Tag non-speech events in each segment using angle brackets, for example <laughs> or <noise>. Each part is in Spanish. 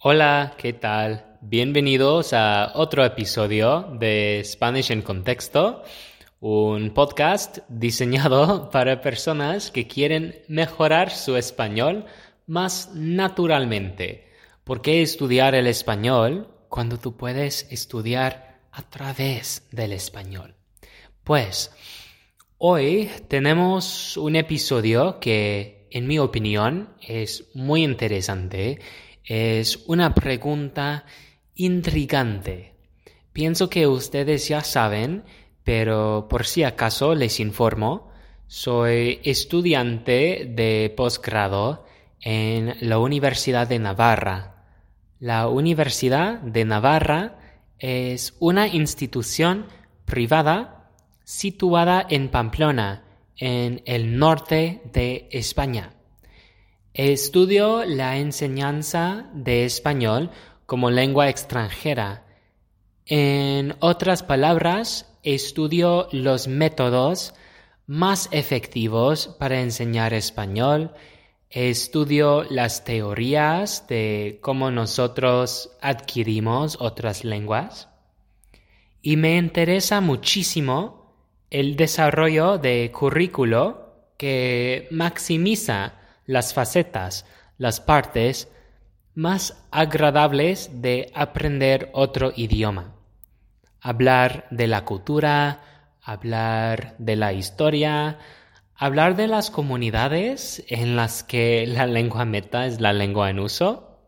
Hola, ¿qué tal? Bienvenidos a otro episodio de Spanish en Contexto, un podcast diseñado <laughs> para personas que quieren mejorar su español más naturalmente. ¿Por qué estudiar el español cuando tú puedes estudiar a través del español? Pues hoy tenemos un episodio que, en mi opinión, es muy interesante es una pregunta intrigante. Pienso que ustedes ya saben, pero por si acaso les informo, soy estudiante de posgrado en la Universidad de Navarra. La Universidad de Navarra es una institución privada situada en Pamplona, en el norte de España. Estudio la enseñanza de español como lengua extranjera. En otras palabras, estudio los métodos más efectivos para enseñar español, estudio las teorías de cómo nosotros adquirimos otras lenguas y me interesa muchísimo el desarrollo de currículo que maximiza las facetas, las partes más agradables de aprender otro idioma. Hablar de la cultura, hablar de la historia, hablar de las comunidades en las que la lengua meta es la lengua en uso.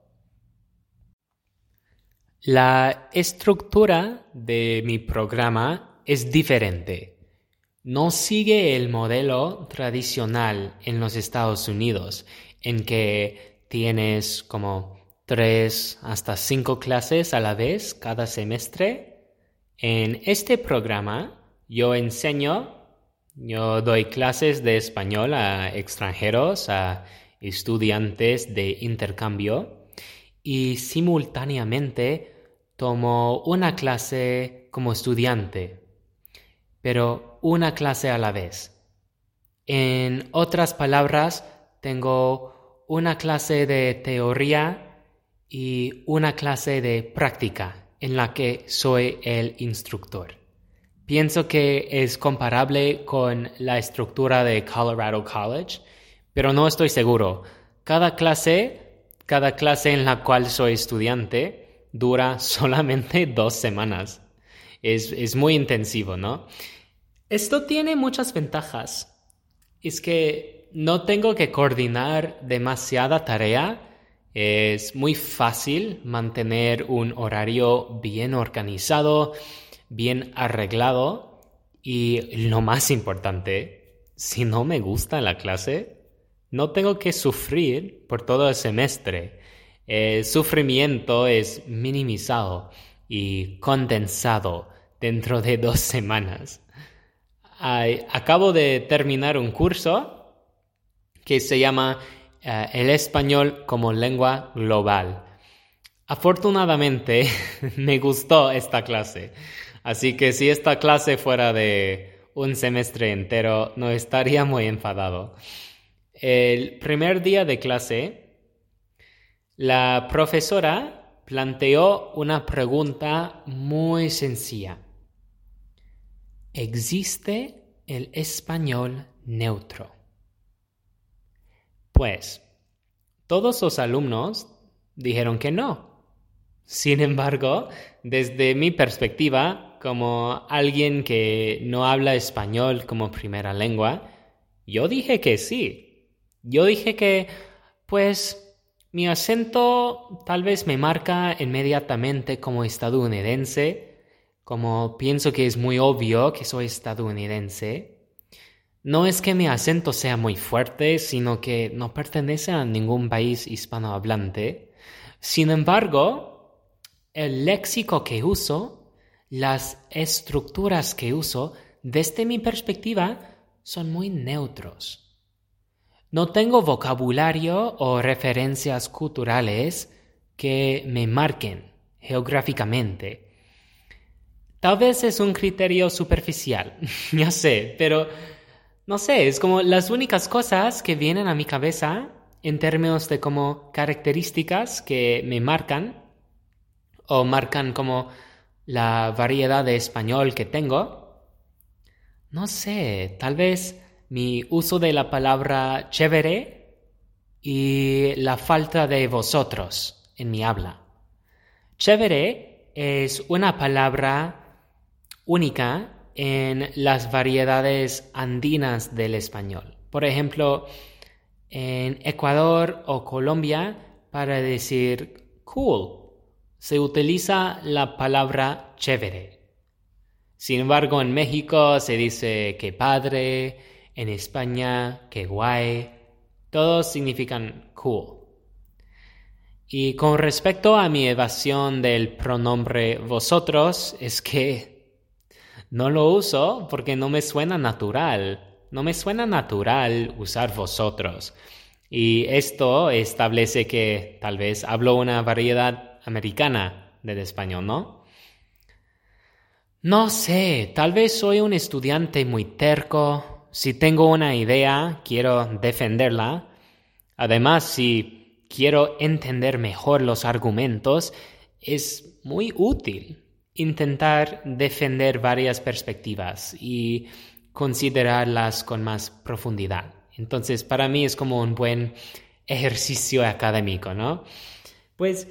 La estructura de mi programa es diferente no sigue el modelo tradicional en los Estados Unidos, en que tienes como tres hasta cinco clases a la vez cada semestre. En este programa yo enseño, yo doy clases de español a extranjeros, a estudiantes de intercambio y simultáneamente tomo una clase como estudiante pero una clase a la vez. En otras palabras, tengo una clase de teoría y una clase de práctica en la que soy el instructor. Pienso que es comparable con la estructura de Colorado College, pero no estoy seguro. Cada clase, cada clase en la cual soy estudiante, dura <laughs> solamente dos semanas es, muy intensivo, ¿no? Esto tiene muchas ventajas. Es que no tengo que coordinar demasiada tarea. Es muy fácil mantener un horario bien organizado, bien arreglado. Y lo más importante, si no me gusta la clase, no tengo que sufrir por todo el semestre. El sufrimiento es minimizado y condensado dentro de dos semanas. acabo de terminar un curso que se llama eh, El español como lengua global. Afortunadamente <laughs> me gustó esta clase, así que si esta clase fuera de un semestre entero no estaría muy enfadado. El primer día de clase, la profesora planteó una pregunta muy sencilla. ¿Existe el español neutro? Pues, todos los alumnos dijeron que no. Sin embargo, desde mi perspectiva, como alguien que no habla español como primera lengua, yo dije que sí. Yo dije que, pues, mi acento tal vez me marca inmediatamente como estadounidense, como pienso que es muy obvio que soy estadounidense. No es que mi acento sea muy fuerte, sino que no pertenece a ningún país hispanohablante. Sin embargo, el léxico que uso, las estructuras que uso, desde mi perspectiva, son muy neutros. No tengo vocabulario o referencias culturales que me marquen geográficamente. Tal vez es un criterio superficial, <laughs> ya sé, pero no sé, es como las únicas cosas que vienen a mi cabeza en términos de como características que me marcan o marcan como la variedad de español que tengo. No sé, tal vez mi uso de la palabra chévere y la falta de vosotros en mi habla. Chévere es una palabra única en las variedades andinas del español. Por ejemplo, en Ecuador o Colombia, para decir cool, se utiliza la palabra chévere. Sin embargo, en México se dice que padre, en España que guay, todos significan cool. Y con respecto a mi evasión del pronombre vosotros, es que no lo uso porque no me suena natural. No me suena natural usar vosotros. Y esto establece que tal vez hablo una variedad americana del español, ¿no? No sé, tal vez soy un estudiante muy terco. Si tengo una idea, quiero defenderla. Además, si quiero entender mejor los argumentos, es muy útil intentar defender varias perspectivas y considerarlas con más profundidad. Entonces, para mí es como un buen ejercicio académico, ¿no? Pues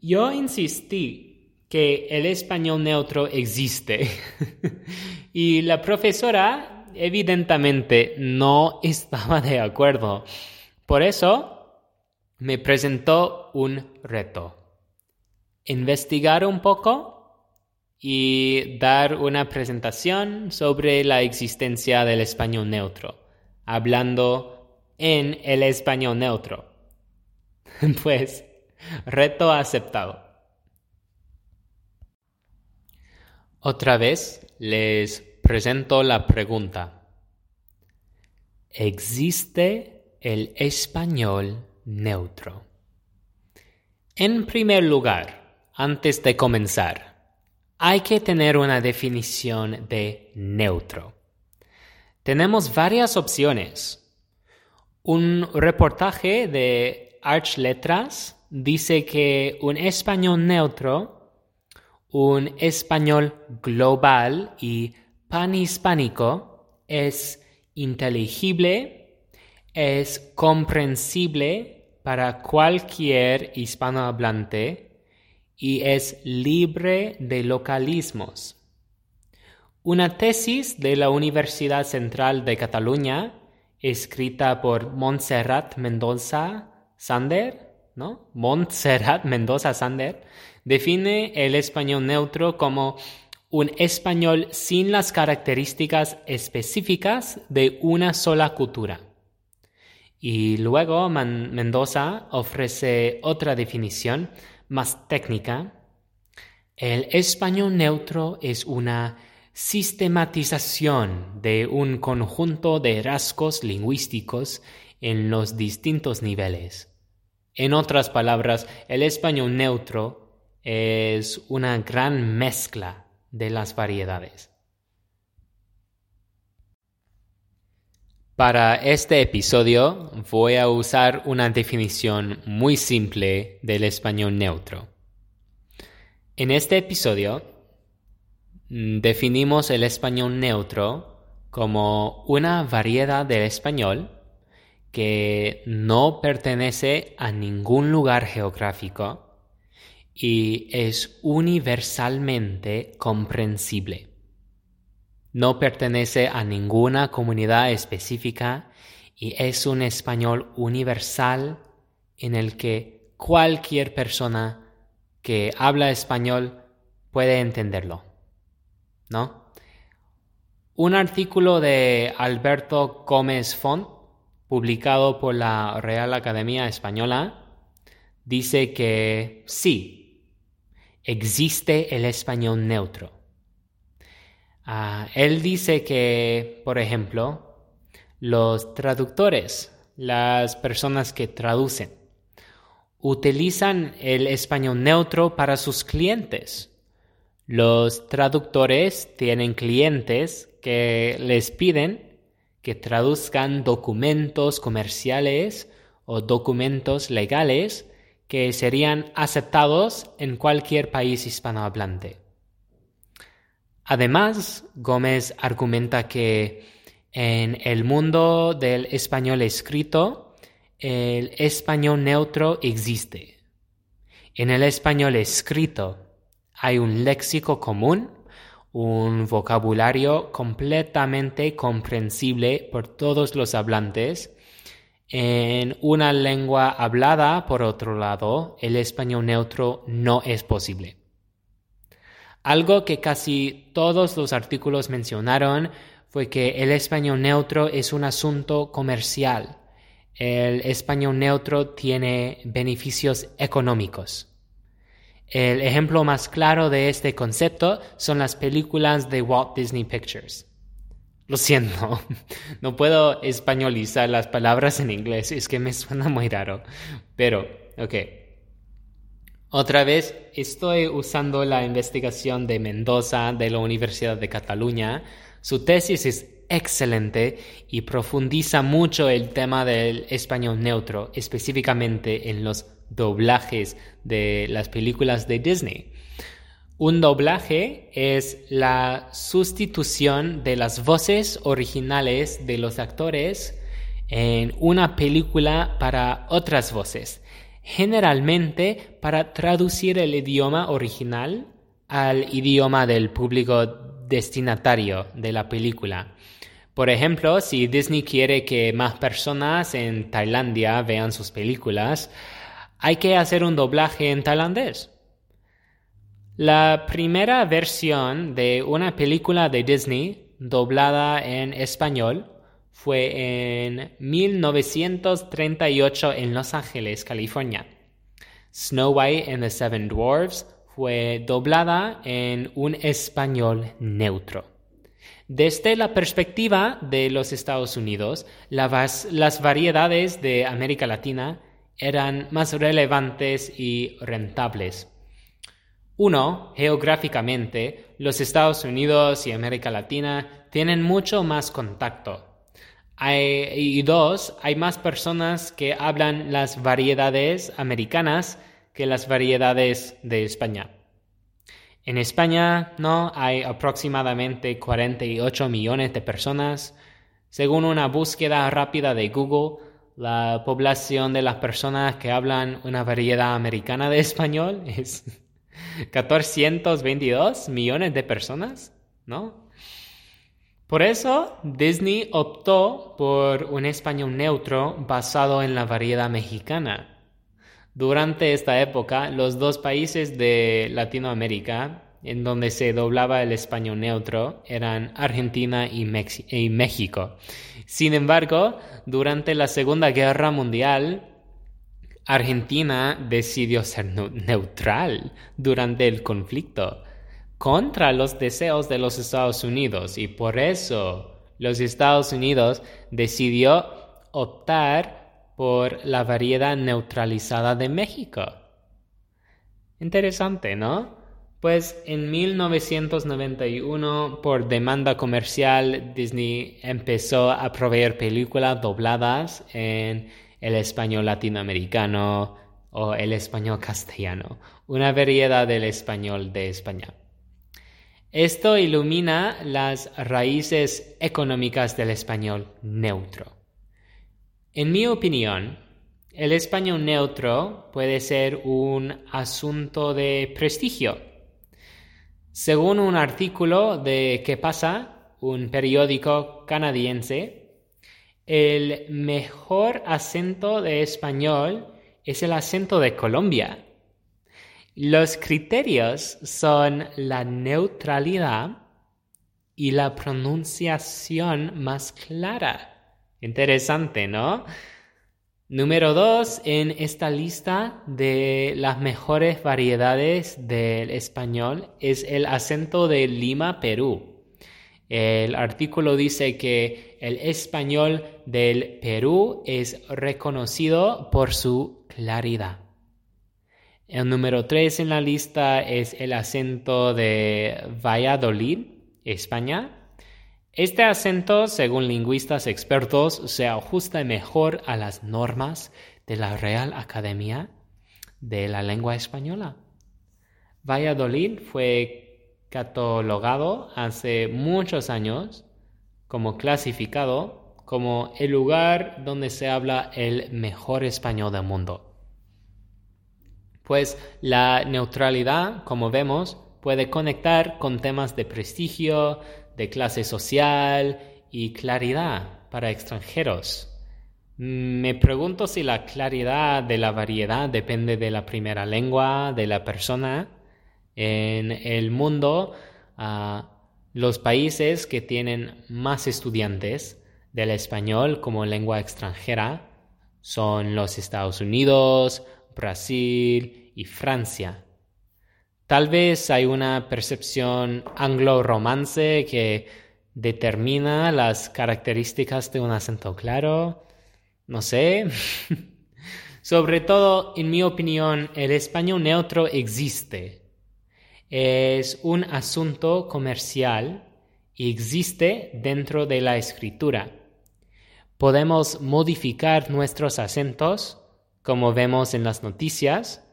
yo insistí que el español neutro existe <laughs> y la profesora evidentemente no estaba de acuerdo. Por eso me presentó un reto. Investigar un poco y dar una presentación sobre la existencia del español neutro, hablando en el español neutro. <laughs> pues, reto aceptado. Otra vez les presento la pregunta. ¿Existe el español neutro? En primer lugar, antes de comenzar, hay que tener una definición de neutro. Tenemos varias opciones. Un reportaje de Arch Letras dice que un español neutro, un español global y panhispánico es inteligible, es comprensible para cualquier hispanohablante y es libre de localismos. Una tesis de la Universidad Central de Cataluña, escrita por Montserrat Mendoza Sander, ¿no? Montserrat Mendoza Sander, define el español neutro como un español sin las características específicas de una sola cultura. Y luego Mendoza ofrece otra definición más técnica, el español neutro es una sistematización de un conjunto de rasgos lingüísticos en los distintos niveles. En otras palabras, el español neutro es una gran mezcla de las variedades. Para este episodio voy a usar una definición muy simple del español neutro. En este episodio mm, definimos el español neutro como una variedad del español que no pertenece a ningún lugar geográfico y es universalmente comprensible no pertenece a ninguna comunidad específica y es un español universal en el que cualquier persona que habla español puede entenderlo. ¿No? Un artículo de Alberto Gómez Font, publicado por la Real Academia Española, dice que sí, existe el español neutro Ah, él dice que, por ejemplo, los traductores, las personas que traducen, utilizan el español neutro para sus clientes. Los traductores tienen clientes que les piden que traduzcan documentos comerciales o documentos legales que serían aceptados en cualquier país hispanohablante. Además, Gómez argumenta que en el mundo del español escrito, el español neutro existe. En el español escrito hay un léxico común, un vocabulario completamente comprensible por todos los hablantes. En una lengua hablada, por otro lado, el español neutro no es posible. Algo que casi todos los artículos mencionaron fue que el español neutro es un asunto comercial. El español neutro tiene beneficios económicos. El ejemplo más claro de este concepto son las películas de Walt Disney Pictures. Lo siento, <laughs> no puedo españolizar las palabras en inglés, es que me suena muy raro. Pero, ok. Otra vez estoy usando la investigación de Mendoza de la Universidad de Cataluña. Su tesis es excelente y profundiza mucho el tema del español neutro, específicamente en los doblajes de las películas de Disney. Un doblaje es la sustitución de las voces originales de los actores en una película para otras voces generalmente para traducir el idioma original al idioma del público destinatario de la película. Por ejemplo, si Disney quiere que más personas en Tailandia vean sus películas, hay que hacer un doblaje en tailandés. La primera versión de una película de Disney doblada en español fue en 1938 en Los Ángeles, California. Snow White and the Seven Dwarfs fue doblada en un español neutro. Desde la perspectiva de los Estados Unidos, las variedades de América Latina eran más relevantes y rentables. Uno, geográficamente, los Estados Unidos y América Latina tienen mucho más contacto y dos, hay más personas que hablan las variedades americanas que las variedades de España. En España no hay aproximadamente 48 millones de personas. Según una búsqueda rápida de Google, la población de las personas que hablan una variedad americana de español es 1422 millones de personas, ¿no? Por eso, Disney optó por un español neutro basado en la variedad mexicana. Durante esta época, los dos países de Latinoamérica en donde se doblaba el español neutro eran Argentina y, y México. Sin embargo, durante la Segunda Guerra Mundial, Argentina decidió ser neutral durante el conflicto contra los deseos de los Estados Unidos y por eso los Estados Unidos decidió optar por la variedad neutralizada de México. Interesante, ¿no? Pues en 1991, por demanda comercial, Disney empezó a proveer películas dobladas en el español latinoamericano o el español castellano, una variedad del español de España. Esto ilumina las raíces económicas del español neutro. En mi opinión, el español neutro puede ser un asunto de prestigio. Según un artículo de ¿Qué pasa?, un periódico canadiense, el mejor acento de español es el acento de Colombia. Los criterios son la neutralidad y la pronunciación más clara. Interesante, ¿no? Número dos en esta lista de las mejores variedades del español es el acento de Lima, Perú. El artículo dice que el español del Perú es reconocido por su claridad. El número 3 en la lista es el acento de Valladolid, España. Este acento, según lingüistas expertos, se ajusta mejor a las normas de la Real Academia de la Lengua Española. Valladolid fue catalogado hace muchos años como clasificado como el lugar donde se habla el mejor español del mundo. Pues la neutralidad, como vemos, puede conectar con temas de prestigio, de clase social y claridad para extranjeros. Me pregunto si la claridad de la variedad depende de la primera lengua de la persona. En el mundo, los países que tienen más estudiantes del español como lengua extranjera son los Estados Unidos, Brasil y Francia. Tal vez hay una percepción anglo-romance que determina las características de un acento claro. No sé. <laughs> Sobre todo, en mi opinión, el español neutro existe. Es un asunto comercial y existe dentro de la escritura. Podemos modificar nuestros acentos, como vemos en las noticias,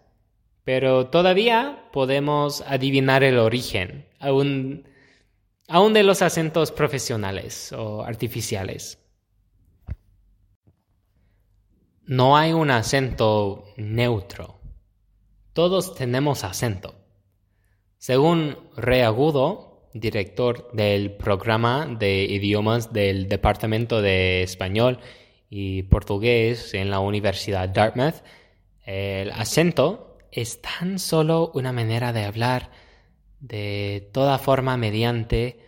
pero todavía podemos adivinar el origen, aún, de los acentos profesionales o artificiales. No hay un acento neutro. Todos tenemos acento. Según Reagudo, director del programa de idiomas del Departamento de Español y Portugués en la Universidad Dartmouth, el acento es tan solo una manera de hablar de toda forma mediante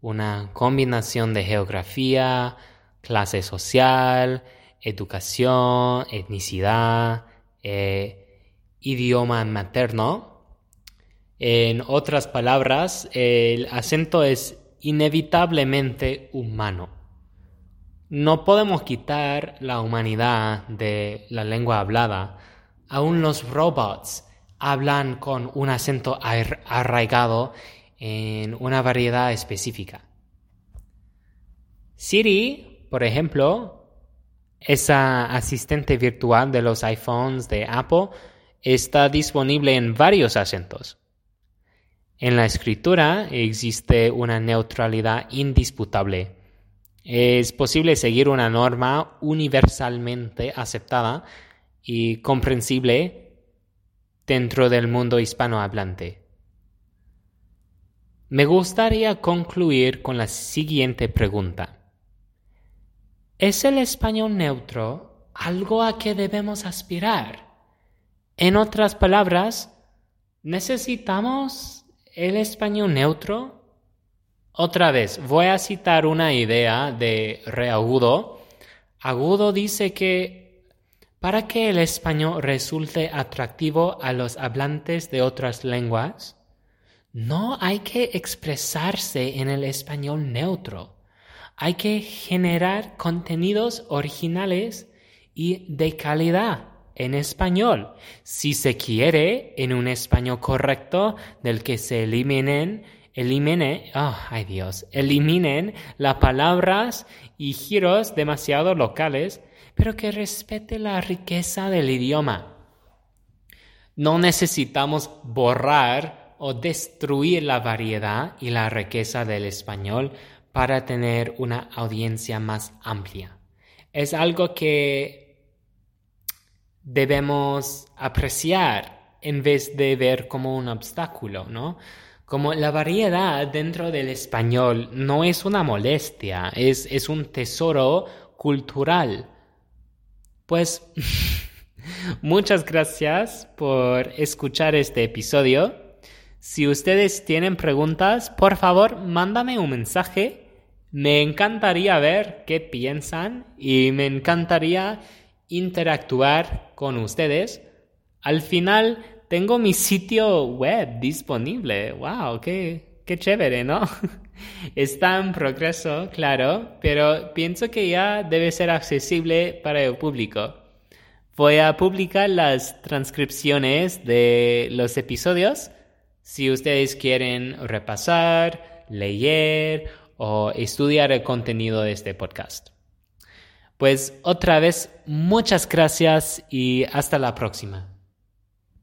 una combinación de geografía, clase social, educación, etnicidad, eh, idioma materno. En otras palabras, el acento es inevitablemente humano. No podemos quitar la humanidad de la lengua hablada, Aún los robots hablan con un acento arraigado en una variedad específica. Siri, por ejemplo, esa asistente virtual de los iPhones de Apple, está disponible en varios acentos. En la escritura existe una neutralidad indisputable. Es posible seguir una norma universalmente aceptada y comprensible dentro del mundo hispanohablante. Me gustaría concluir con la siguiente pregunta. ¿Es el español neutro algo a que debemos aspirar? En otras palabras, ¿necesitamos el español neutro? Otra vez, voy a citar una idea de Reagudo. Agudo dice que para que el español resulte atractivo a los hablantes de otras lenguas, no hay que expresarse en el español neutro. Hay que generar contenidos originales y de calidad en español, si se quiere, en un español correcto del que se eliminen, elimine, oh, ay Dios, eliminen las palabras y giros demasiado locales pero que respete la riqueza del idioma. No necesitamos borrar o destruir la variedad y la riqueza del español para tener una audiencia más amplia. Es algo que debemos apreciar en vez de ver como un obstáculo, ¿no? Como la variedad dentro del español no es una molestia, es, es un tesoro cultural pues <laughs> muchas gracias por escuchar este episodio. Si ustedes tienen preguntas, por favor, mándame un mensaje. Me encantaría ver qué piensan y me encantaría interactuar con ustedes. Al final tengo mi sitio web disponible. ¡Wow! ¡Qué, qué chévere, ¿no? <laughs> Está en progreso, claro, pero pienso que ya debe ser accesible para el público. Voy a publicar las transcripciones de los episodios si ustedes quieren repasar, leer o estudiar el contenido de este podcast. Pues otra vez, muchas gracias y hasta la próxima.